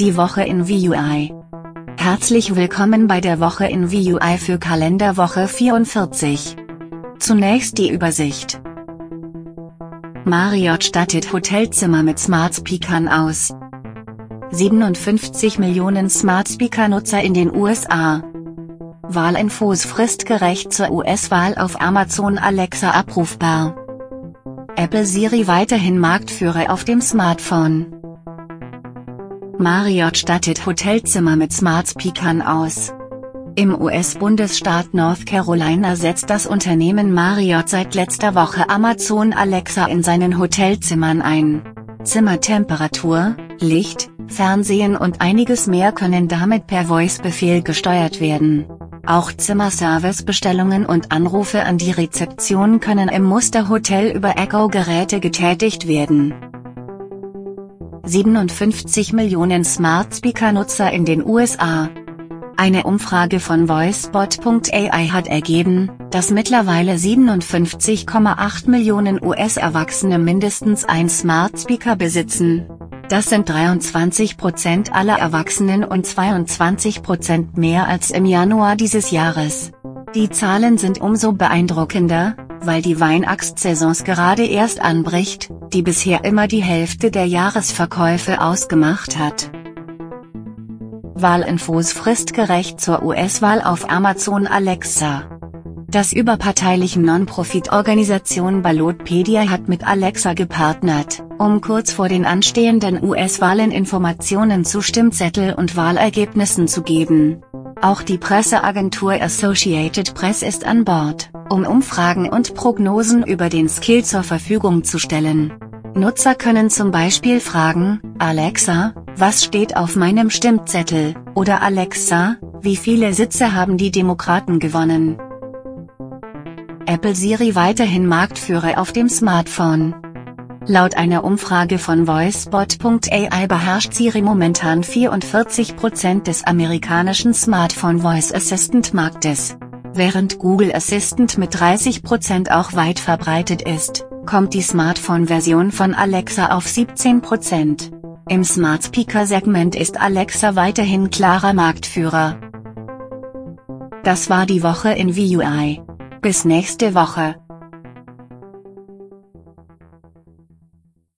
Die Woche in VUI. Herzlich willkommen bei der Woche in VUI für Kalenderwoche 44. Zunächst die Übersicht. Marriott stattet Hotelzimmer mit Smart Speakern aus. 57 Millionen Smart Speaker Nutzer in den USA. Wahlinfos fristgerecht zur US-Wahl auf Amazon Alexa abrufbar. Apple Siri weiterhin Marktführer auf dem Smartphone. Marriott stattet Hotelzimmer mit Smart Speakern aus. Im US-Bundesstaat North Carolina setzt das Unternehmen Marriott seit letzter Woche Amazon Alexa in seinen Hotelzimmern ein. Zimmertemperatur, Licht, Fernsehen und einiges mehr können damit per Voice-Befehl gesteuert werden. Auch Zimmerservice-Bestellungen und Anrufe an die Rezeption können im Musterhotel über Echo-Geräte getätigt werden. 57 Millionen Smart Speaker-Nutzer in den USA. Eine Umfrage von VoiceBot.ai hat ergeben, dass mittlerweile 57,8 Millionen US-Erwachsene mindestens ein Smart Speaker besitzen. Das sind 23 Prozent aller Erwachsenen und 22 Prozent mehr als im Januar dieses Jahres. Die Zahlen sind umso beeindruckender, weil die Weinaxt-Saisons gerade erst anbricht, die bisher immer die Hälfte der Jahresverkäufe ausgemacht hat. Wahlinfos fristgerecht zur US-Wahl auf Amazon Alexa. Das überparteiliche Non-Profit-Organisation Ballotpedia hat mit Alexa gepartnert, um kurz vor den anstehenden US-Wahlen Informationen zu Stimmzettel und Wahlergebnissen zu geben. Auch die Presseagentur Associated Press ist an Bord, um Umfragen und Prognosen über den Skill zur Verfügung zu stellen. Nutzer können zum Beispiel fragen, Alexa, was steht auf meinem Stimmzettel, oder Alexa, wie viele Sitze haben die Demokraten gewonnen. Apple Siri weiterhin Marktführer auf dem Smartphone. Laut einer Umfrage von VoiceBot.ai beherrscht Siri momentan 44% des amerikanischen Smartphone Voice Assistant Marktes. Während Google Assistant mit 30% auch weit verbreitet ist, kommt die Smartphone-Version von Alexa auf 17%. Im Smart Speaker Segment ist Alexa weiterhin klarer Marktführer. Das war die Woche in VUI. Bis nächste Woche.